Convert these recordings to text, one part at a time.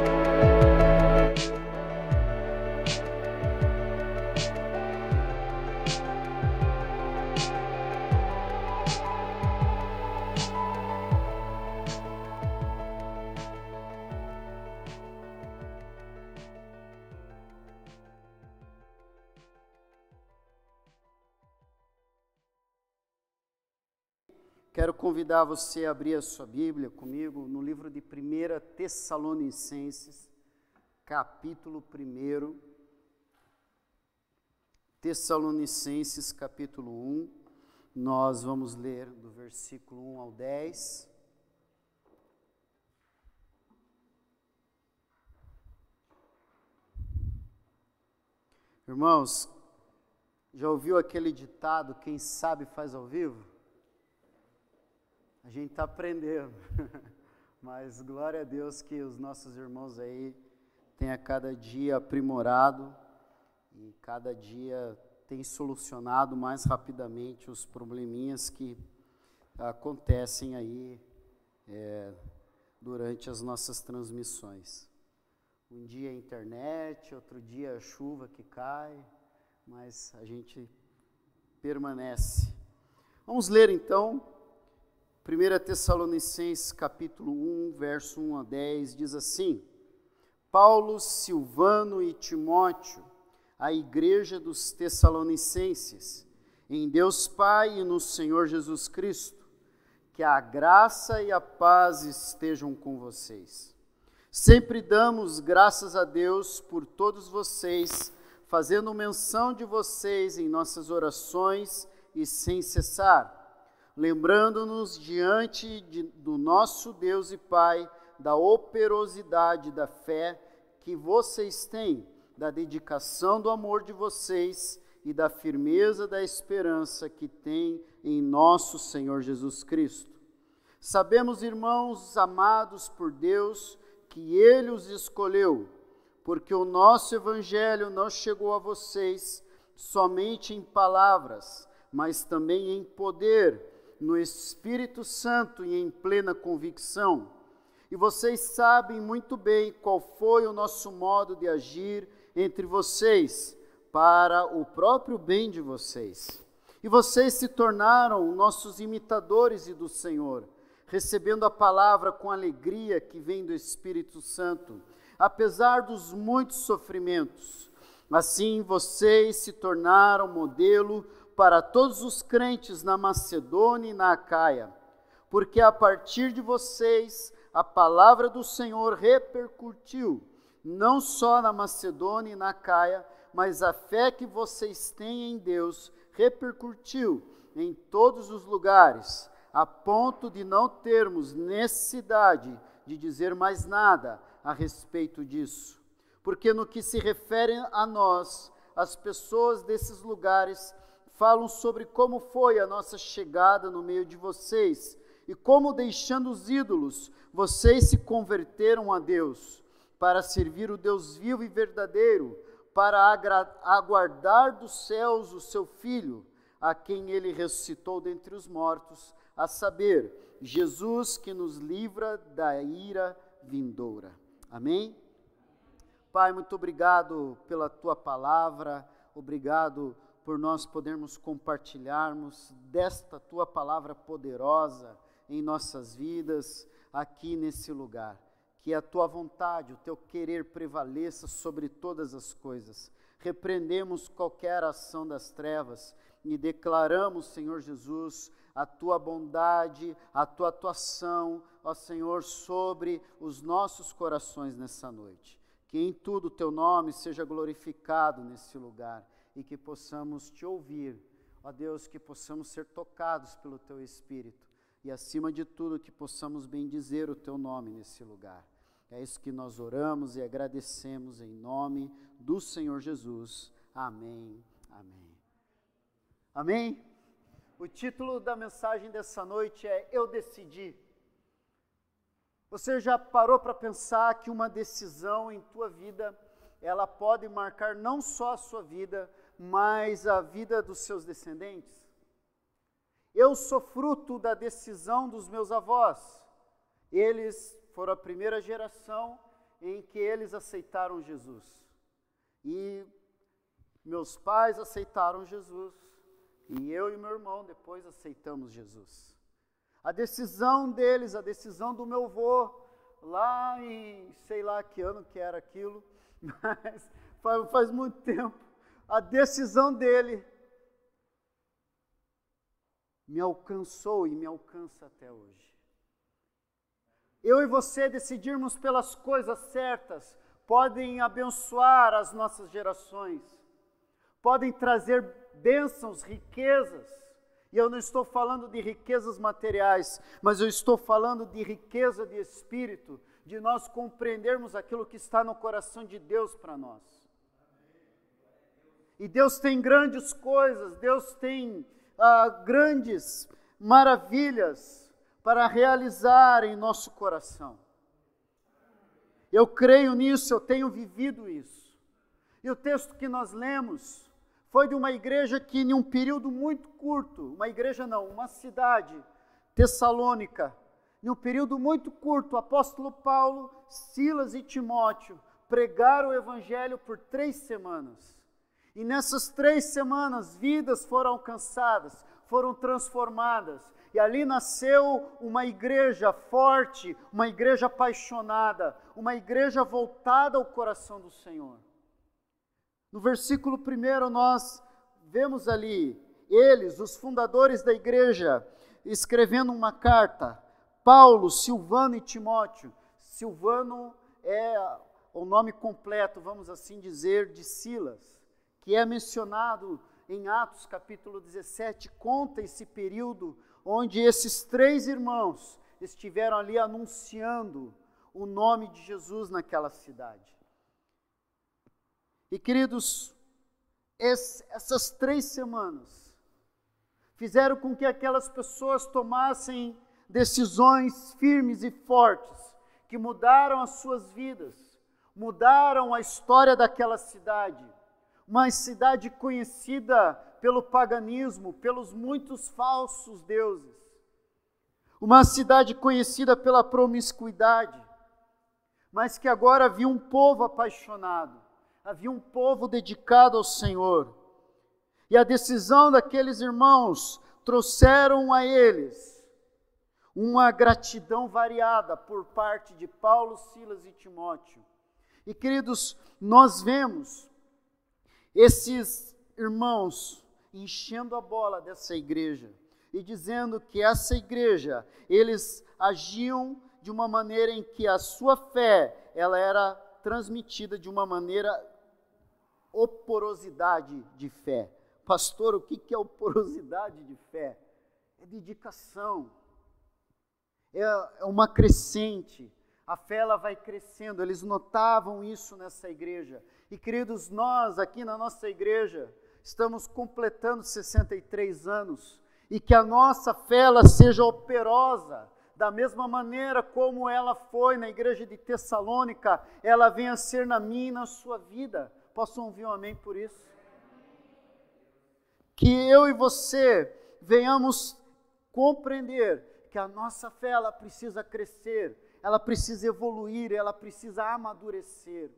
Quero convidar você a abrir a sua Bíblia comigo no livro de 1 Tessalonicenses, capítulo 1. Tessalonicenses, capítulo 1. Nós vamos ler do versículo 1 ao 10. Irmãos, já ouviu aquele ditado: quem sabe faz ao vivo? A gente está aprendendo, mas glória a Deus que os nossos irmãos aí têm a cada dia aprimorado e cada dia tem solucionado mais rapidamente os probleminhas que acontecem aí é, durante as nossas transmissões. Um dia a internet, outro dia a chuva que cai, mas a gente permanece. Vamos ler então 1 Tessalonicenses capítulo 1, verso 1 a 10 diz assim: Paulo, Silvano e Timóteo, a igreja dos Tessalonicenses, em Deus Pai e no Senhor Jesus Cristo, que a graça e a paz estejam com vocês. Sempre damos graças a Deus por todos vocês, fazendo menção de vocês em nossas orações e sem cessar lembrando-nos diante de, do nosso Deus e Pai da operosidade da fé que vocês têm, da dedicação do amor de vocês e da firmeza da esperança que têm em nosso Senhor Jesus Cristo. Sabemos, irmãos amados por Deus, que Ele os escolheu, porque o nosso Evangelho não chegou a vocês somente em palavras, mas também em poder no Espírito Santo e em plena convicção. E vocês sabem muito bem qual foi o nosso modo de agir entre vocês, para o próprio bem de vocês. E vocês se tornaram nossos imitadores e do Senhor, recebendo a palavra com alegria que vem do Espírito Santo, apesar dos muitos sofrimentos. Assim vocês se tornaram modelo para todos os crentes na Macedônia e na Acaia, porque a partir de vocês a palavra do Senhor repercutiu, não só na Macedônia e na Acaia, mas a fé que vocês têm em Deus repercutiu em todos os lugares, a ponto de não termos necessidade de dizer mais nada a respeito disso. Porque no que se refere a nós, as pessoas desses lugares falam sobre como foi a nossa chegada no meio de vocês e como, deixando os ídolos, vocês se converteram a Deus para servir o Deus vivo e verdadeiro, para aguardar dos céus o seu Filho, a quem ele ressuscitou dentre os mortos, a saber, Jesus que nos livra da ira vindoura. Amém? Pai, muito obrigado pela tua palavra, obrigado por nós podermos compartilharmos desta tua palavra poderosa em nossas vidas, aqui nesse lugar. Que a tua vontade, o teu querer prevaleça sobre todas as coisas. Repreendemos qualquer ação das trevas e declaramos, Senhor Jesus, a tua bondade, a tua atuação, ó Senhor, sobre os nossos corações nessa noite. Que em tudo o teu nome seja glorificado nesse lugar e que possamos te ouvir. Ó Deus, que possamos ser tocados pelo teu Espírito e, acima de tudo, que possamos bendizer o teu nome nesse lugar. É isso que nós oramos e agradecemos em nome do Senhor Jesus. Amém. Amém. Amém? O título da mensagem dessa noite é Eu Decidi. Você já parou para pensar que uma decisão em tua vida, ela pode marcar não só a sua vida, mas a vida dos seus descendentes? Eu sou fruto da decisão dos meus avós. Eles foram a primeira geração em que eles aceitaram Jesus. E meus pais aceitaram Jesus. E eu e meu irmão depois aceitamos Jesus. A decisão deles, a decisão do meu avô, lá em sei lá que ano que era aquilo, mas faz, faz muito tempo, a decisão dele me alcançou e me alcança até hoje. Eu e você decidirmos pelas coisas certas podem abençoar as nossas gerações, podem trazer bênçãos, riquezas. E eu não estou falando de riquezas materiais, mas eu estou falando de riqueza de espírito, de nós compreendermos aquilo que está no coração de Deus para nós. E Deus tem grandes coisas, Deus tem ah, grandes maravilhas para realizar em nosso coração. Eu creio nisso, eu tenho vivido isso. E o texto que nós lemos foi de uma igreja que, em um período muito curto, uma igreja não, uma cidade, Tessalônica, em um período muito curto, o apóstolo Paulo, Silas e Timóteo pregaram o evangelho por três semanas. E nessas três semanas, vidas foram alcançadas, foram transformadas. E ali nasceu uma igreja forte, uma igreja apaixonada, uma igreja voltada ao coração do Senhor. No versículo 1, nós vemos ali eles, os fundadores da igreja, escrevendo uma carta Paulo, Silvano e Timóteo. Silvano é o nome completo, vamos assim dizer, de Silas, que é mencionado em Atos capítulo 17, conta esse período onde esses três irmãos estiveram ali anunciando o nome de Jesus naquela cidade. E queridos, essas três semanas fizeram com que aquelas pessoas tomassem decisões firmes e fortes que mudaram as suas vidas, mudaram a história daquela cidade. Uma cidade conhecida pelo paganismo, pelos muitos falsos deuses. Uma cidade conhecida pela promiscuidade, mas que agora havia um povo apaixonado, havia um povo dedicado ao Senhor. E a decisão daqueles irmãos trouxeram a eles uma gratidão variada por parte de Paulo, Silas e Timóteo. E queridos, nós vemos esses irmãos enchendo a bola dessa igreja e dizendo que essa igreja, eles agiam de uma maneira em que a sua fé, ela era transmitida de uma maneira oporosidade de fé. Pastor, o que é oporosidade de fé? É dedicação, é, é uma crescente. A fé ela vai crescendo. Eles notavam isso nessa igreja. E queridos, nós aqui na nossa igreja estamos completando 63 anos e que a nossa fé ela seja operosa da mesma maneira como ela foi na igreja de Tessalônica, ela venha ser na minha e na sua vida. Posso ouvir um amém por isso? Que eu e você venhamos compreender que a nossa fé ela precisa crescer, ela precisa evoluir, ela precisa amadurecer.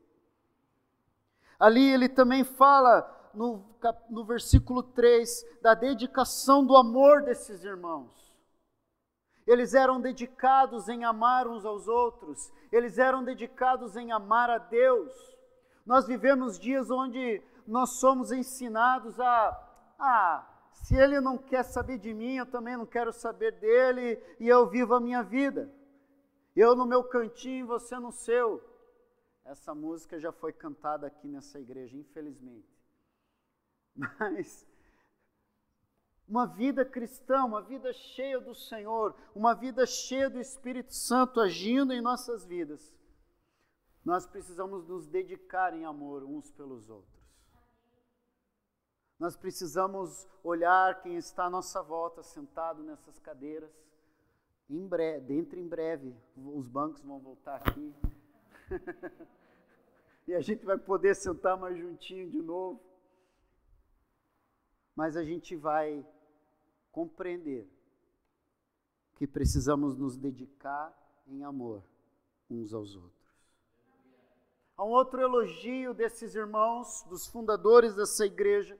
Ali ele também fala no, no versículo 3 da dedicação do amor desses irmãos. Eles eram dedicados em amar uns aos outros, eles eram dedicados em amar a Deus. Nós vivemos dias onde nós somos ensinados a, a se ele não quer saber de mim, eu também não quero saber dele, e eu vivo a minha vida. Eu no meu cantinho, você no seu. Essa música já foi cantada aqui nessa igreja, infelizmente. Mas uma vida cristã, uma vida cheia do Senhor, uma vida cheia do Espírito Santo agindo em nossas vidas, nós precisamos nos dedicar em amor uns pelos outros. Nós precisamos olhar quem está à nossa volta, sentado nessas cadeiras. Em breve, dentro em breve, os bancos vão voltar aqui. e a gente vai poder sentar mais juntinho de novo. Mas a gente vai compreender que precisamos nos dedicar em amor uns aos outros. Há um outro elogio desses irmãos, dos fundadores dessa igreja.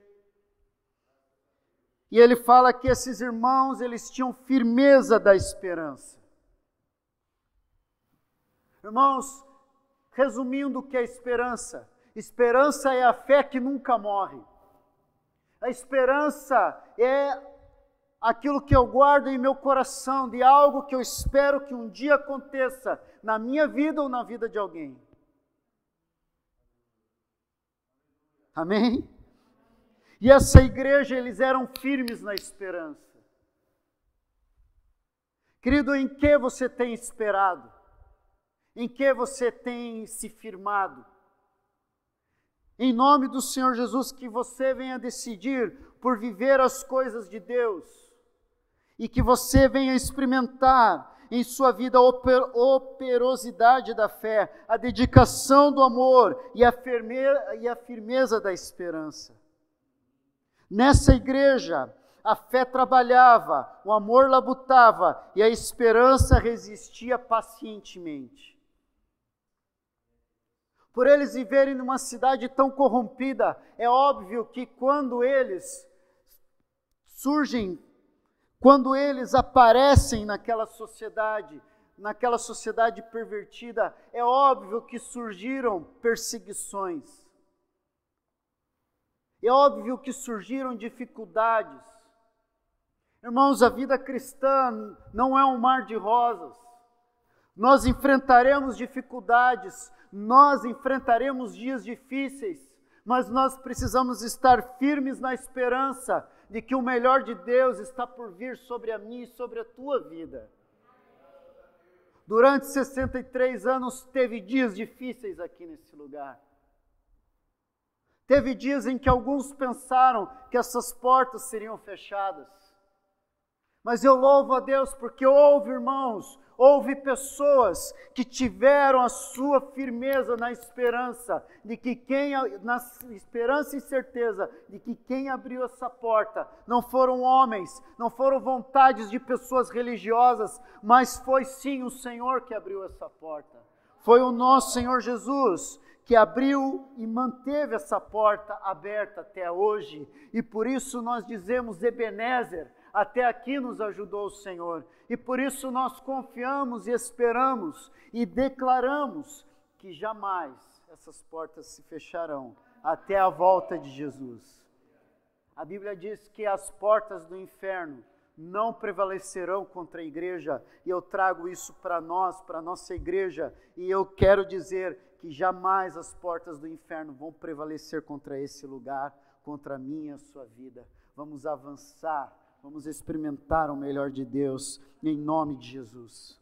E ele fala que esses irmãos, eles tinham firmeza da esperança. Irmãos, resumindo o que é esperança, esperança é a fé que nunca morre. A esperança é aquilo que eu guardo em meu coração, de algo que eu espero que um dia aconteça na minha vida ou na vida de alguém. Amém? E essa igreja, eles eram firmes na esperança. Querido, em que você tem esperado? Em que você tem se firmado? Em nome do Senhor Jesus, que você venha decidir por viver as coisas de Deus e que você venha experimentar em sua vida a oper, operosidade da fé, a dedicação do amor e a, firmeza, e a firmeza da esperança. Nessa igreja, a fé trabalhava, o amor labutava e a esperança resistia pacientemente. Por eles viverem numa cidade tão corrompida, é óbvio que quando eles surgem quando eles aparecem naquela sociedade, naquela sociedade pervertida, é óbvio que surgiram perseguições. É óbvio que surgiram dificuldades. Irmãos, a vida cristã não é um mar de rosas. Nós enfrentaremos dificuldades, nós enfrentaremos dias difíceis, mas nós precisamos estar firmes na esperança de que o melhor de Deus está por vir sobre a minha e sobre a tua vida. Durante 63 anos teve dias difíceis aqui nesse lugar. Teve dias em que alguns pensaram que essas portas seriam fechadas. Mas eu louvo a Deus porque houve, irmãos, Houve pessoas que tiveram a sua firmeza na esperança de que quem na esperança e certeza de que quem abriu essa porta não foram homens, não foram vontades de pessoas religiosas, mas foi sim o Senhor que abriu essa porta. Foi o nosso Senhor Jesus que abriu e manteve essa porta aberta até hoje, e por isso nós dizemos Ebenezer, até aqui nos ajudou o Senhor. E por isso nós confiamos e esperamos e declaramos que jamais essas portas se fecharão até a volta de Jesus. A Bíblia diz que as portas do inferno não prevalecerão contra a igreja, e eu trago isso para nós, para a nossa igreja, e eu quero dizer que jamais as portas do inferno vão prevalecer contra esse lugar, contra a minha a sua vida. Vamos avançar Vamos experimentar o melhor de Deus em nome de Jesus.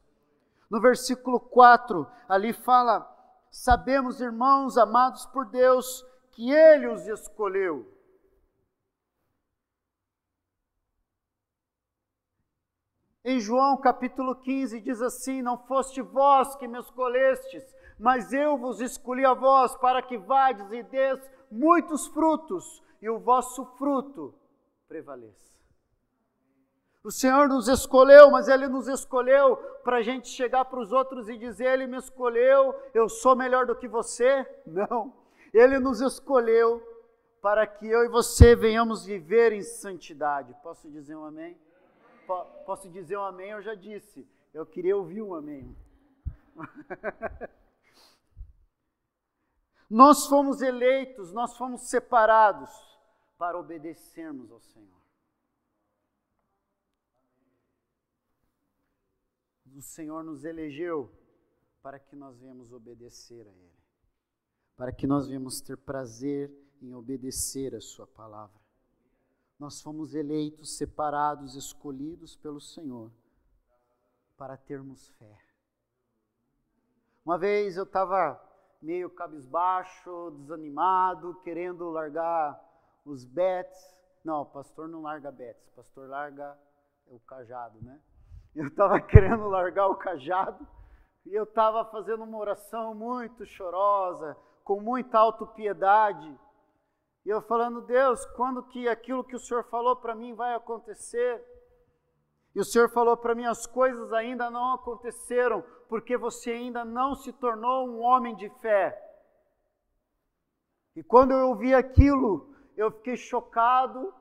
No versículo 4, ali fala: Sabemos, irmãos amados por Deus, que Ele os escolheu. Em João capítulo 15 diz assim: Não foste vós que me escolhestes, mas eu vos escolhi a vós para que vades e des muitos frutos, e o vosso fruto prevaleça. O Senhor nos escolheu, mas Ele nos escolheu para a gente chegar para os outros e dizer: Ele me escolheu, eu sou melhor do que você. Não. Ele nos escolheu para que eu e você venhamos viver em santidade. Posso dizer um amém? Posso dizer um amém? Eu já disse. Eu queria ouvir um amém. nós fomos eleitos, nós fomos separados para obedecermos ao Senhor. o Senhor nos elegeu para que nós venhamos obedecer a Ele, para que nós venhamos ter prazer em obedecer a Sua palavra. Nós fomos eleitos, separados, escolhidos pelo Senhor para termos fé. Uma vez eu estava meio cabisbaixo, desanimado, querendo largar os bets. Não, pastor não larga bets, pastor larga o cajado, né? Eu estava querendo largar o cajado e eu estava fazendo uma oração muito chorosa, com muita autopiedade. E eu falando, Deus, quando que aquilo que o Senhor falou para mim vai acontecer? E o Senhor falou para mim: as coisas ainda não aconteceram, porque você ainda não se tornou um homem de fé. E quando eu ouvi aquilo, eu fiquei chocado,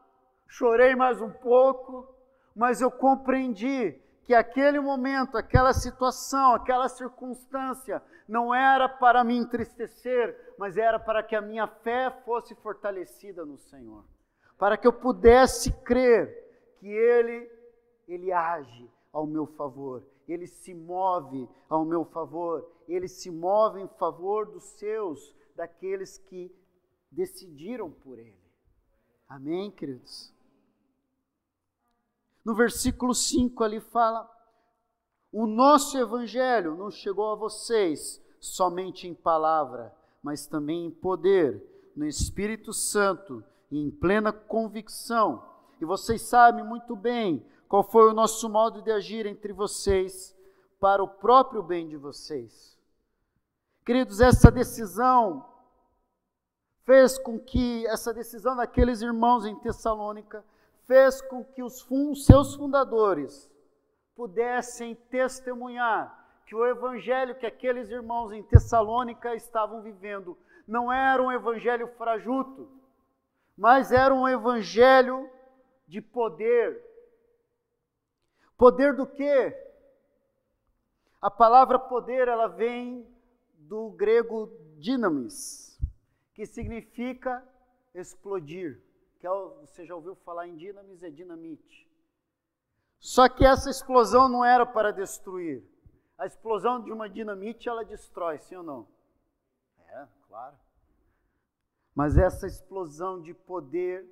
chorei mais um pouco, mas eu compreendi que aquele momento, aquela situação, aquela circunstância não era para me entristecer, mas era para que a minha fé fosse fortalecida no Senhor, para que eu pudesse crer que Ele, Ele age ao meu favor, Ele se move ao meu favor, Ele se move em favor dos seus, daqueles que decidiram por Ele. Amém, queridos? No versículo 5 ali fala: O nosso evangelho não chegou a vocês somente em palavra, mas também em poder, no Espírito Santo e em plena convicção. E vocês sabem muito bem qual foi o nosso modo de agir entre vocês para o próprio bem de vocês. Queridos, essa decisão fez com que essa decisão daqueles irmãos em Tessalônica fez com que os seus fundadores pudessem testemunhar que o evangelho que aqueles irmãos em Tessalônica estavam vivendo não era um evangelho frajuto, mas era um evangelho de poder. Poder do quê? A palavra poder, ela vem do grego dinamis, que significa explodir que é, você já ouviu falar em dinamis, é dinamite. Só que essa explosão não era para destruir. A explosão de uma dinamite, ela destrói, sim ou não? É, claro. Mas essa explosão de poder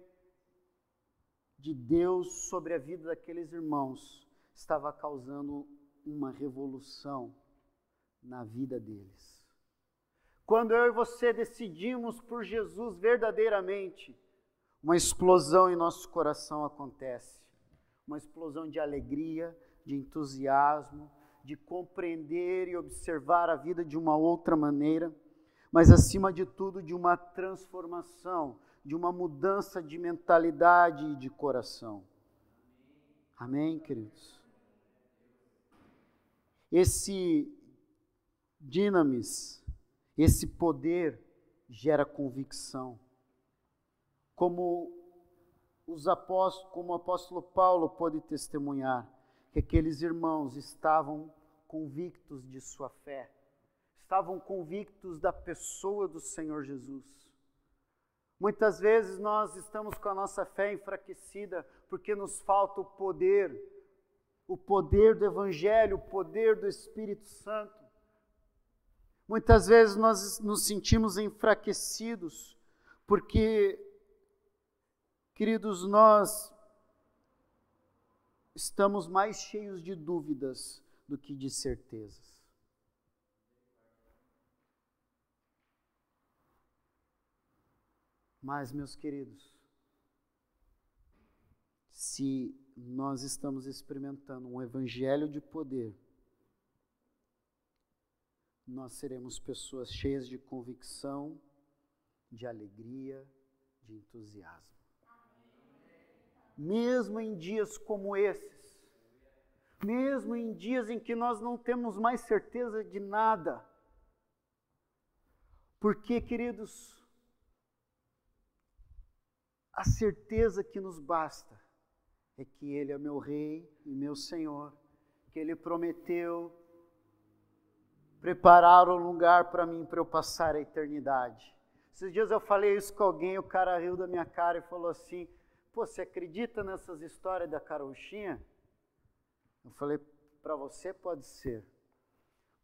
de Deus sobre a vida daqueles irmãos estava causando uma revolução na vida deles. Quando eu e você decidimos por Jesus verdadeiramente, uma explosão em nosso coração acontece. Uma explosão de alegria, de entusiasmo, de compreender e observar a vida de uma outra maneira, mas acima de tudo de uma transformação, de uma mudança de mentalidade e de coração. Amém, queridos? Esse dinamis, esse poder gera convicção como os apóstolos, como o apóstolo Paulo pôde testemunhar, que aqueles irmãos estavam convictos de sua fé, estavam convictos da pessoa do Senhor Jesus. Muitas vezes nós estamos com a nossa fé enfraquecida porque nos falta o poder, o poder do Evangelho, o poder do Espírito Santo. Muitas vezes nós nos sentimos enfraquecidos porque Queridos, nós estamos mais cheios de dúvidas do que de certezas. Mas, meus queridos, se nós estamos experimentando um evangelho de poder, nós seremos pessoas cheias de convicção, de alegria, de entusiasmo mesmo em dias como esses, mesmo em dias em que nós não temos mais certeza de nada. Porque, queridos, a certeza que nos basta é que Ele é meu Rei e meu Senhor, que Ele prometeu preparar um lugar para mim para eu passar a eternidade. Esses dias eu falei isso com alguém, o cara riu da minha cara e falou assim: Pô, você acredita nessas histórias da carochinha? Eu falei, para você pode ser,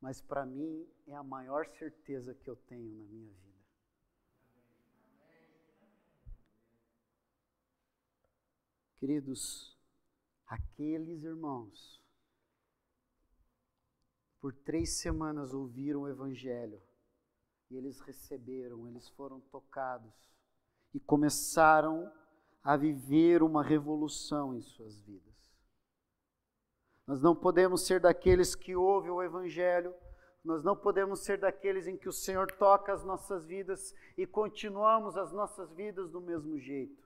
mas para mim é a maior certeza que eu tenho na minha vida. Queridos, aqueles irmãos, por três semanas ouviram o Evangelho, e eles receberam, eles foram tocados, e começaram a viver uma revolução em suas vidas. Nós não podemos ser daqueles que ouvem o Evangelho, nós não podemos ser daqueles em que o Senhor toca as nossas vidas e continuamos as nossas vidas do mesmo jeito.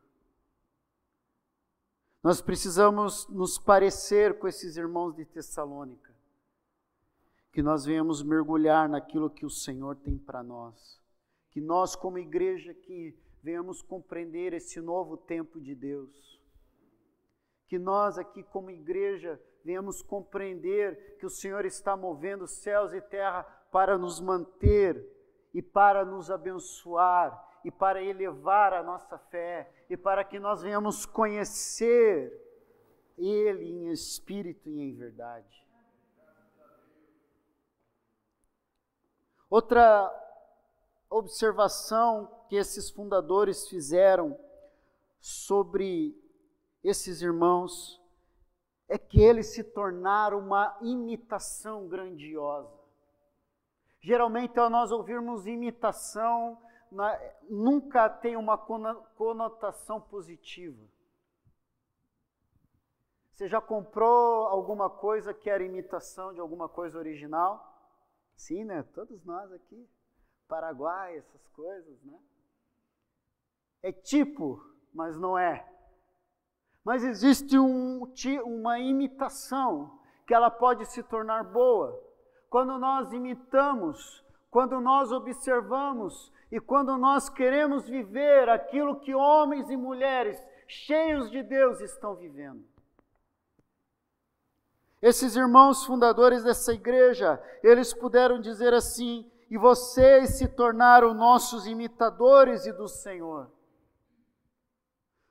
Nós precisamos nos parecer com esses irmãos de Tessalônica, que nós venhamos mergulhar naquilo que o Senhor tem para nós, Que nós, como igreja, que venhamos compreender esse novo tempo de Deus. Que nós aqui, como igreja, venhamos compreender que o Senhor está movendo céus e terra para nos manter e para nos abençoar e para elevar a nossa fé e para que nós venhamos conhecer Ele em espírito e em verdade. Outra observação que esses fundadores fizeram sobre esses irmãos é que eles se tornaram uma imitação grandiosa. Geralmente, ao nós ouvirmos imitação, nunca tem uma conotação positiva. Você já comprou alguma coisa que era imitação de alguma coisa original? Sim, né? Todos nós aqui. Paraguai, essas coisas, né? É tipo, mas não é. Mas existe um, uma imitação que ela pode se tornar boa. Quando nós imitamos, quando nós observamos e quando nós queremos viver aquilo que homens e mulheres cheios de Deus estão vivendo. Esses irmãos fundadores dessa igreja, eles puderam dizer assim: e vocês se tornaram nossos imitadores e do Senhor.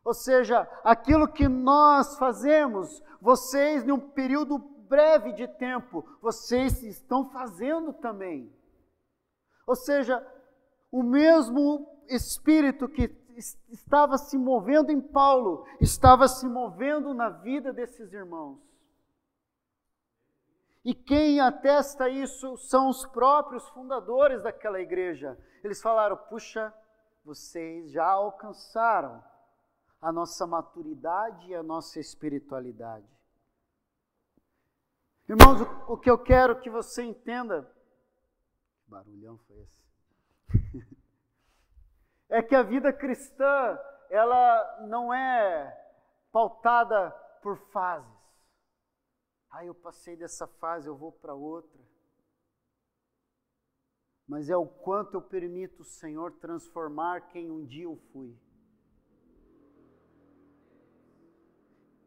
Ou seja, aquilo que nós fazemos, vocês, num período breve de tempo, vocês estão fazendo também. Ou seja, o mesmo Espírito que estava se movendo em Paulo, estava se movendo na vida desses irmãos. E quem atesta isso são os próprios fundadores daquela igreja. Eles falaram: puxa, vocês já alcançaram a nossa maturidade e a nossa espiritualidade. Irmãos, o que eu quero que você entenda. Que barulhão foi esse? é que a vida cristã, ela não é pautada por fases. Ah, eu passei dessa fase, eu vou para outra. Mas é o quanto eu permito o Senhor transformar quem um dia eu fui.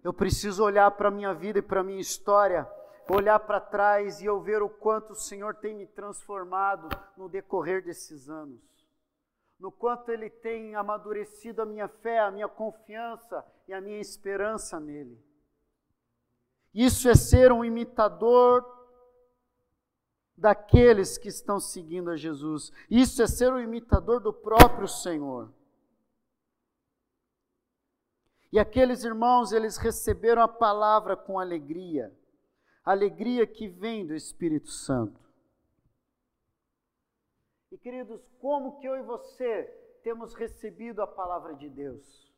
Eu preciso olhar para a minha vida e para a minha história, olhar para trás e eu ver o quanto o Senhor tem me transformado no decorrer desses anos. No quanto Ele tem amadurecido a minha fé, a minha confiança e a minha esperança nele. Isso é ser um imitador daqueles que estão seguindo a Jesus. Isso é ser um imitador do próprio Senhor. E aqueles irmãos, eles receberam a palavra com alegria, alegria que vem do Espírito Santo. E queridos, como que eu e você temos recebido a palavra de Deus?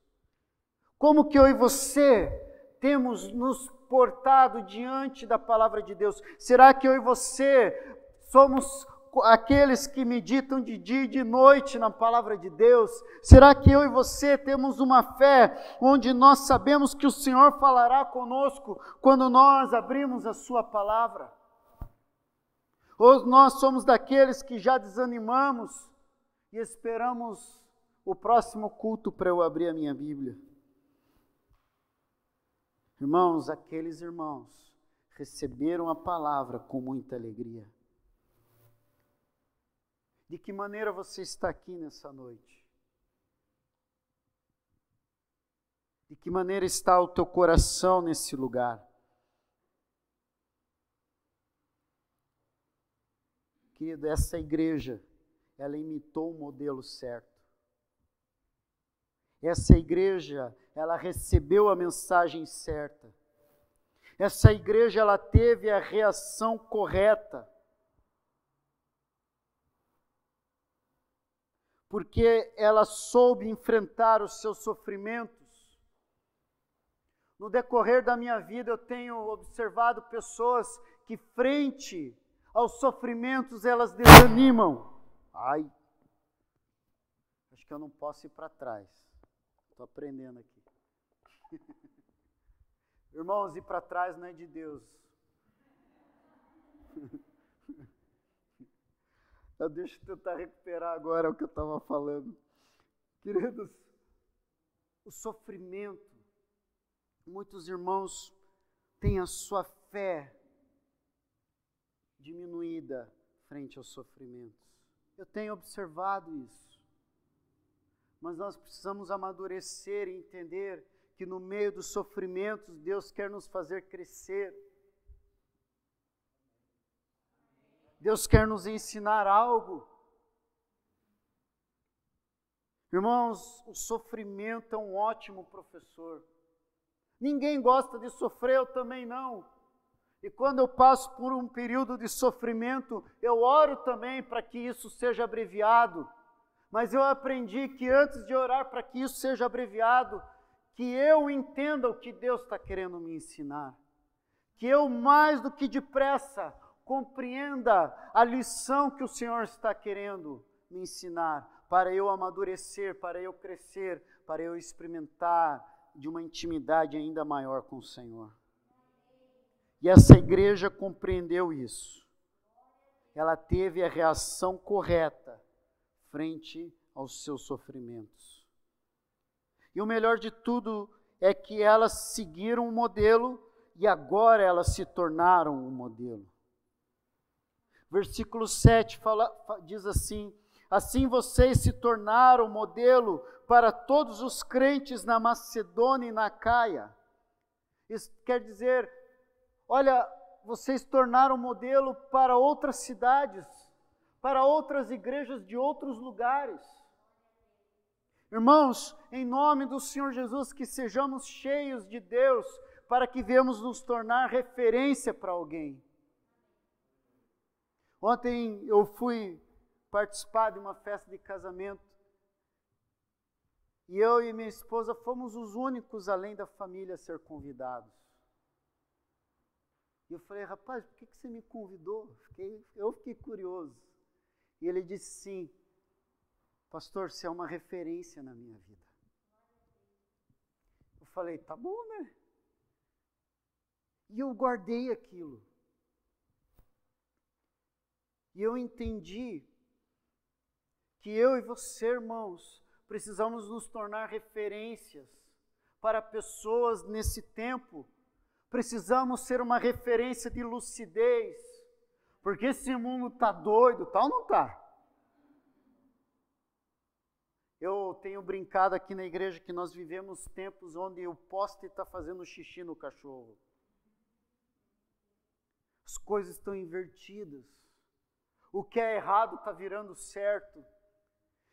Como que eu e você temos nos portado diante da palavra de Deus? Será que eu e você somos aqueles que meditam de dia e de noite na palavra de Deus? Será que eu e você temos uma fé onde nós sabemos que o Senhor falará conosco quando nós abrimos a Sua palavra? Ou nós somos daqueles que já desanimamos e esperamos o próximo culto para eu abrir a minha Bíblia? Irmãos, aqueles irmãos receberam a palavra com muita alegria. De que maneira você está aqui nessa noite? De que maneira está o teu coração nesse lugar? Querido, essa igreja, ela imitou o modelo certo. Essa igreja, ela recebeu a mensagem certa. Essa igreja, ela teve a reação correta. Porque ela soube enfrentar os seus sofrimentos. No decorrer da minha vida, eu tenho observado pessoas que, frente aos sofrimentos, elas desanimam. Ai, acho que eu não posso ir para trás. Estou aprendendo aqui. Irmãos, ir para trás não é de Deus. Deixa eu tentar recuperar agora o que eu estava falando. Queridos, o sofrimento, muitos irmãos têm a sua fé diminuída frente aos sofrimentos. Eu tenho observado isso. Mas nós precisamos amadurecer e entender que no meio dos sofrimentos Deus quer nos fazer crescer. Deus quer nos ensinar algo. Irmãos, o sofrimento é um ótimo professor. Ninguém gosta de sofrer, eu também não. E quando eu passo por um período de sofrimento, eu oro também para que isso seja abreviado. Mas eu aprendi que antes de orar para que isso seja abreviado, que eu entenda o que Deus está querendo me ensinar. Que eu, mais do que depressa, compreenda a lição que o Senhor está querendo me ensinar, para eu amadurecer, para eu crescer, para eu experimentar de uma intimidade ainda maior com o Senhor. E essa igreja compreendeu isso. Ela teve a reação correta frente aos seus sofrimentos. E o melhor de tudo é que elas seguiram o modelo e agora elas se tornaram um modelo. Versículo 7 fala, diz assim: Assim vocês se tornaram modelo para todos os crentes na Macedônia e na Caia. Isso quer dizer, Olha, vocês tornaram modelo para outras cidades, para outras igrejas de outros lugares. Irmãos, em nome do Senhor Jesus, que sejamos cheios de Deus, para que venhamos nos tornar referência para alguém. Ontem eu fui participar de uma festa de casamento e eu e minha esposa fomos os únicos, além da família, a ser convidados. E eu falei, rapaz, por que, você me convidou? Fiquei, eu fiquei curioso. E ele disse sim, pastor, você é uma referência na minha vida. Eu falei, tá bom, né? E eu guardei aquilo. E eu entendi que eu e você, irmãos, precisamos nos tornar referências para pessoas nesse tempo precisamos ser uma referência de lucidez, porque esse mundo está doido, tal tá não está? Eu tenho brincado aqui na igreja que nós vivemos tempos onde o poste está fazendo xixi no cachorro. As coisas estão invertidas. O que é errado está virando certo.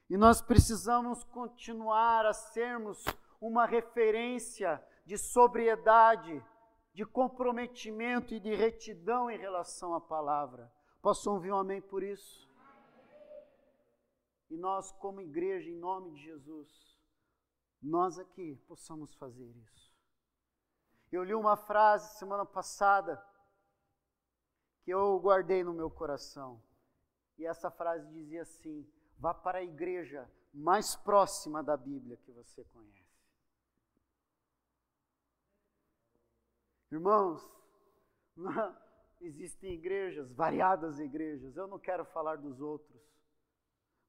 E nós precisamos continuar a sermos uma referência de sobriedade, de comprometimento e de retidão em relação à palavra. Posso ouvir um amém por isso? E nós, como igreja, em nome de Jesus, nós aqui possamos fazer isso. Eu li uma frase semana passada que eu guardei no meu coração. E essa frase dizia assim: vá para a igreja mais próxima da Bíblia que você conhece. Irmãos, existem igrejas, variadas igrejas, eu não quero falar dos outros,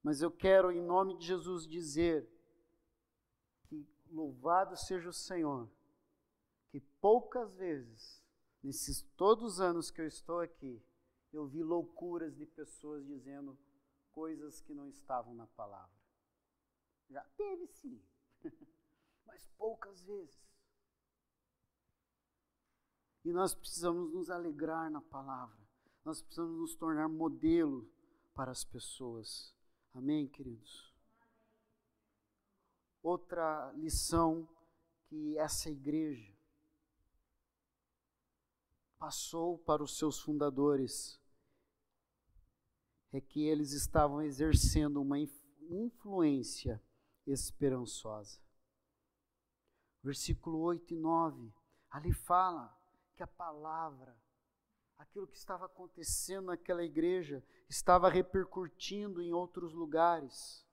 mas eu quero, em nome de Jesus, dizer que louvado seja o Senhor, que poucas vezes, nesses todos os anos que eu estou aqui, eu vi loucuras de pessoas dizendo coisas que não estavam na palavra. Já teve sim, mas poucas vezes. E nós precisamos nos alegrar na palavra. Nós precisamos nos tornar modelo para as pessoas. Amém, queridos? Outra lição que essa igreja passou para os seus fundadores é que eles estavam exercendo uma influência esperançosa. Versículo 8 e 9, ali fala que a palavra, aquilo que estava acontecendo naquela igreja, estava repercutindo em outros lugares.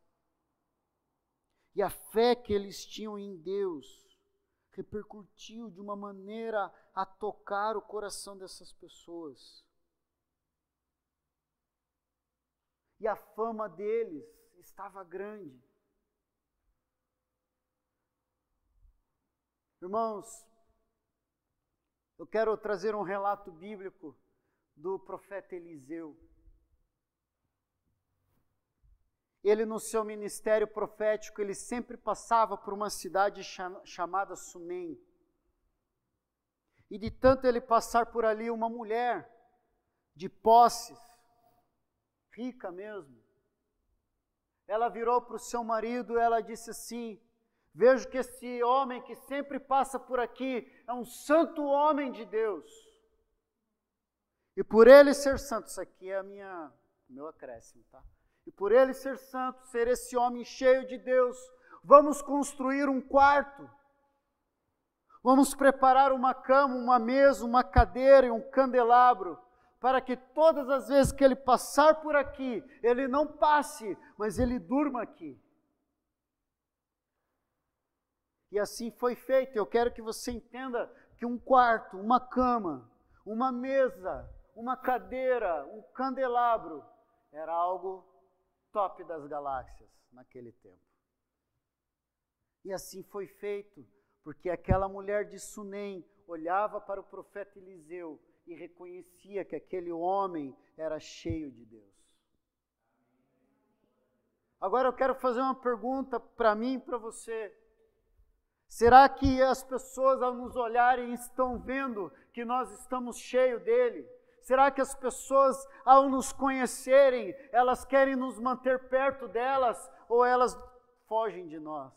E a fé que eles tinham em Deus repercutiu de uma maneira a tocar o coração dessas pessoas. E a fama deles estava grande. Irmãos, eu quero trazer um relato bíblico do profeta Eliseu. Ele, no seu ministério profético, ele sempre passava por uma cidade chamada Sunem. E de tanto ele passar por ali, uma mulher de posses, rica mesmo, ela virou para o seu marido ela disse assim: Vejo que esse homem que sempre passa por aqui é um santo homem de Deus. E por ele ser santo, isso aqui é a minha, meu acréscimo, tá? E por ele ser santo, ser esse homem cheio de Deus, vamos construir um quarto. Vamos preparar uma cama, uma mesa, uma cadeira e um candelabro, para que todas as vezes que ele passar por aqui, ele não passe, mas ele durma aqui. E assim foi feito. Eu quero que você entenda que um quarto, uma cama, uma mesa, uma cadeira, um candelabro era algo top das galáxias naquele tempo. E assim foi feito, porque aquela mulher de Sunem olhava para o profeta Eliseu e reconhecia que aquele homem era cheio de Deus. Agora eu quero fazer uma pergunta para mim e para você. Será que as pessoas, ao nos olharem, estão vendo que nós estamos cheios dele? Será que as pessoas, ao nos conhecerem, elas querem nos manter perto delas ou elas fogem de nós?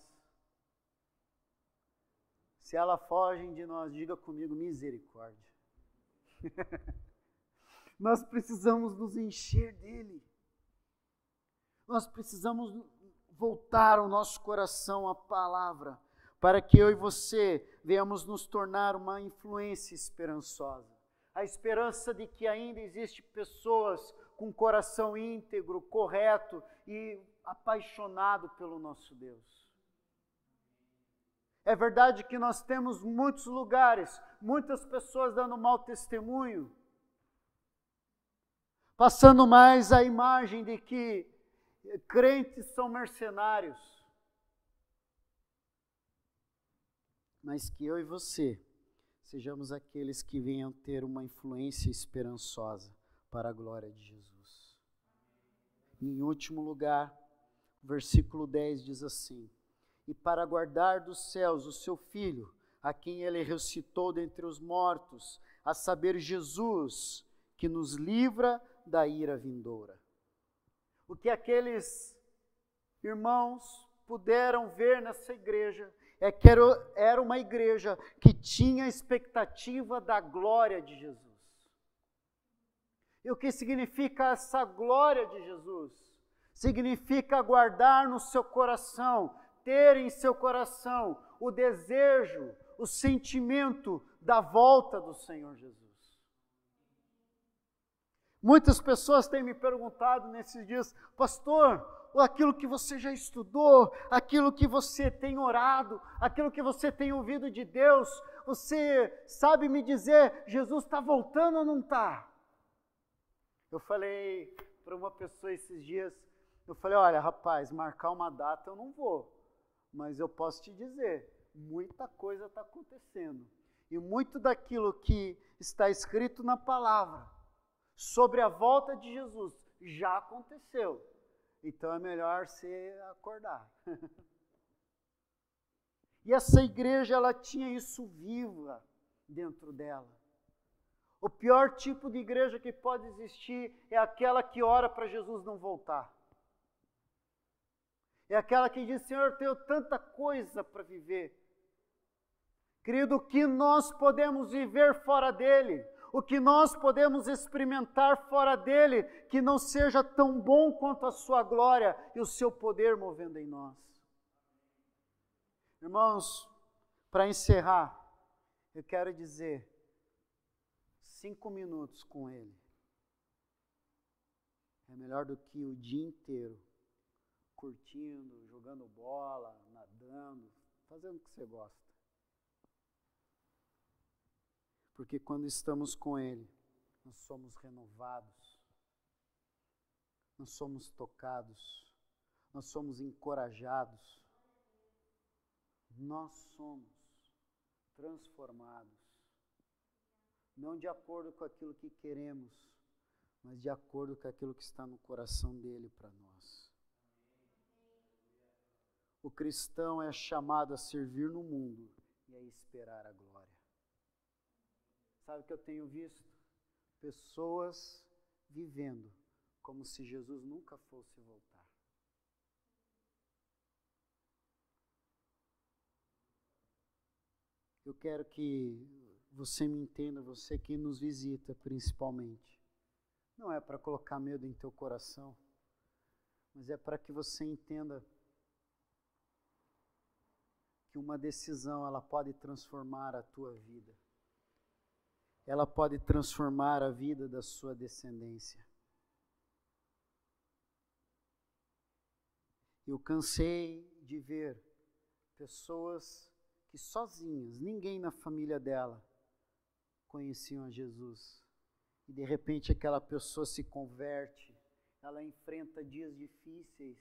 Se elas fogem de nós, diga comigo misericórdia. nós precisamos nos encher dele. Nós precisamos voltar o nosso coração à palavra para que eu e você venhamos nos tornar uma influência esperançosa. A esperança de que ainda existe pessoas com coração íntegro, correto e apaixonado pelo nosso Deus. É verdade que nós temos muitos lugares, muitas pessoas dando mau testemunho, passando mais a imagem de que crentes são mercenários mas que eu e você sejamos aqueles que venham ter uma influência esperançosa para a glória de Jesus. Em último lugar, versículo 10 diz assim: E para guardar dos céus o seu filho, a quem ele ressuscitou dentre os mortos, a saber, Jesus, que nos livra da ira vindoura. O que aqueles irmãos puderam ver nessa igreja é que era uma igreja que tinha expectativa da glória de Jesus. E o que significa essa glória de Jesus? Significa guardar no seu coração, ter em seu coração o desejo, o sentimento da volta do Senhor Jesus. Muitas pessoas têm me perguntado nesses dias, pastor, aquilo que você já estudou, aquilo que você tem orado, aquilo que você tem ouvido de Deus, você sabe me dizer, Jesus está voltando ou não está? Eu falei para uma pessoa esses dias, eu falei, olha rapaz, marcar uma data eu não vou, mas eu posso te dizer, muita coisa está acontecendo. E muito daquilo que está escrito na palavra sobre a volta de Jesus já aconteceu. Então é melhor você acordar. e essa igreja ela tinha isso viva dentro dela. O pior tipo de igreja que pode existir é aquela que ora para Jesus não voltar. É aquela que diz: Senhor, eu tenho tanta coisa para viver. Querido, o que nós podemos viver fora dele? o que nós podemos experimentar fora dele, que não seja tão bom quanto a sua glória e o seu poder movendo em nós. Irmãos, para encerrar, eu quero dizer, cinco minutos com ele é melhor do que o dia inteiro curtindo, jogando bola, nadando, fazendo o que você gosta. Porque quando estamos com Ele, nós somos renovados. nós somos tocados, nós somos encorajados, nós somos transformados, não de acordo com aquilo que queremos, mas de acordo com aquilo que está no coração dele para nós. O cristão é chamado a servir no mundo e a esperar a glória. Sabe o que eu tenho visto? Pessoas vivendo como se Jesus nunca fosse voltar. Eu quero que você me entenda, você que nos visita principalmente. Não é para colocar medo em teu coração, mas é para que você entenda que uma decisão ela pode transformar a tua vida. Ela pode transformar a vida da sua descendência. Eu cansei de ver pessoas que sozinhas, ninguém na família dela, conheciam a Jesus. E de repente aquela pessoa se converte, ela enfrenta dias difíceis,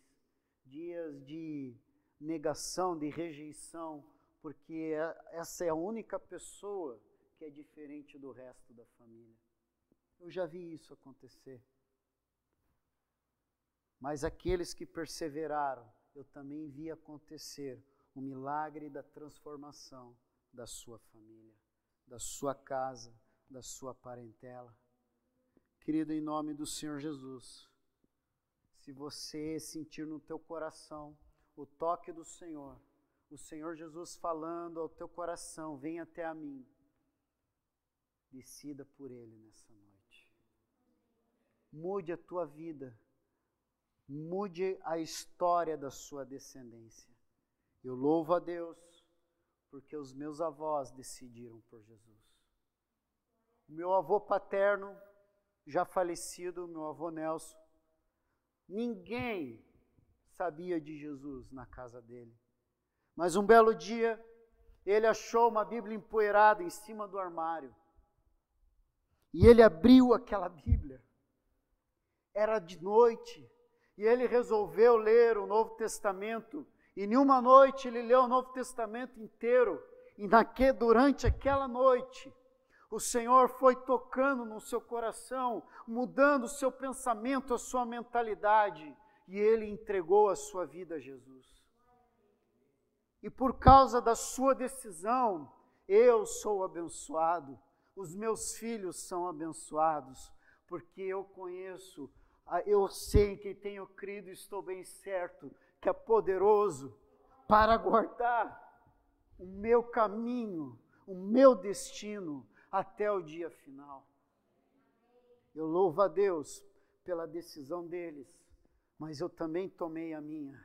dias de negação, de rejeição, porque é, essa é a única pessoa que é diferente do resto da família. Eu já vi isso acontecer. Mas aqueles que perseveraram, eu também vi acontecer o milagre da transformação da sua família, da sua casa, da sua parentela. Querido, em nome do Senhor Jesus, se você sentir no teu coração o toque do Senhor, o Senhor Jesus falando ao teu coração, vem até a mim, decida por Ele nessa noite. Mude a tua vida mude a história da sua descendência. Eu louvo a Deus porque os meus avós decidiram por Jesus. O meu avô paterno, já falecido, meu avô Nelson, ninguém sabia de Jesus na casa dele. Mas um belo dia, ele achou uma Bíblia empoeirada em cima do armário. E ele abriu aquela Bíblia. Era de noite, e ele resolveu ler o Novo Testamento. E em uma noite ele leu o Novo Testamento inteiro. E naque, durante aquela noite, o Senhor foi tocando no seu coração, mudando o seu pensamento, a sua mentalidade, e ele entregou a sua vida a Jesus. E por causa da sua decisão, eu sou abençoado, os meus filhos são abençoados, porque eu conheço eu sei que tenho crido, estou bem certo, que é poderoso para guardar o meu caminho, o meu destino até o dia final. Eu louvo a Deus pela decisão deles, mas eu também tomei a minha.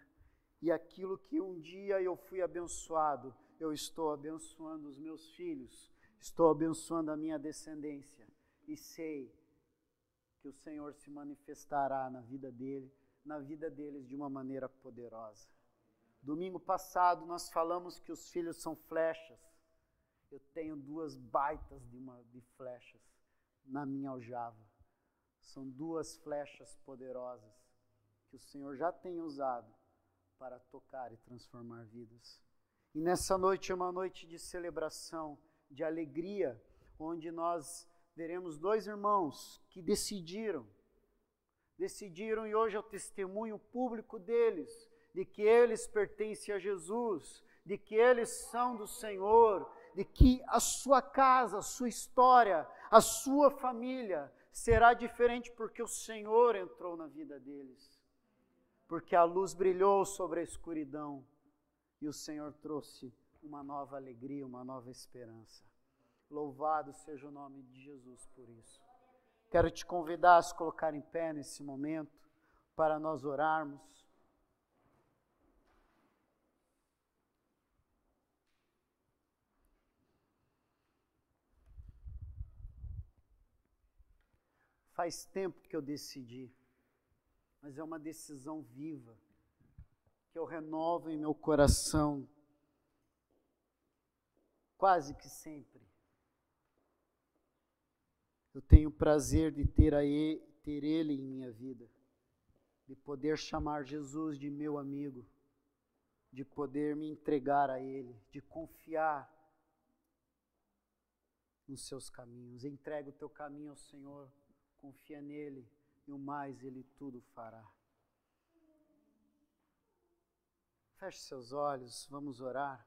E aquilo que um dia eu fui abençoado, eu estou abençoando os meus filhos, estou abençoando a minha descendência. E sei que o Senhor se manifestará na vida dele, na vida deles de uma maneira poderosa. Domingo passado nós falamos que os filhos são flechas. Eu tenho duas baitas de, uma, de flechas na minha aljava. São duas flechas poderosas que o Senhor já tem usado para tocar e transformar vidas. E nessa noite é uma noite de celebração, de alegria, onde nós veremos dois irmãos que decidiram, decidiram e hoje é o testemunho público deles, de que eles pertencem a Jesus, de que eles são do Senhor, de que a sua casa, a sua história, a sua família será diferente porque o Senhor entrou na vida deles. Porque a luz brilhou sobre a escuridão e o Senhor trouxe uma nova alegria, uma nova esperança. Louvado seja o nome de Jesus por isso. Quero te convidar a se colocar em pé nesse momento para nós orarmos. Faz tempo que eu decidi, mas é uma decisão viva que eu renovo em meu coração quase que sempre. Eu tenho o prazer de ter, a ele, ter Ele em minha vida, de poder chamar Jesus de meu amigo, de poder me entregar a Ele, de confiar nos seus caminhos. Entrega o teu caminho ao Senhor, confia nele e o mais ele tudo fará. Feche seus olhos, vamos orar.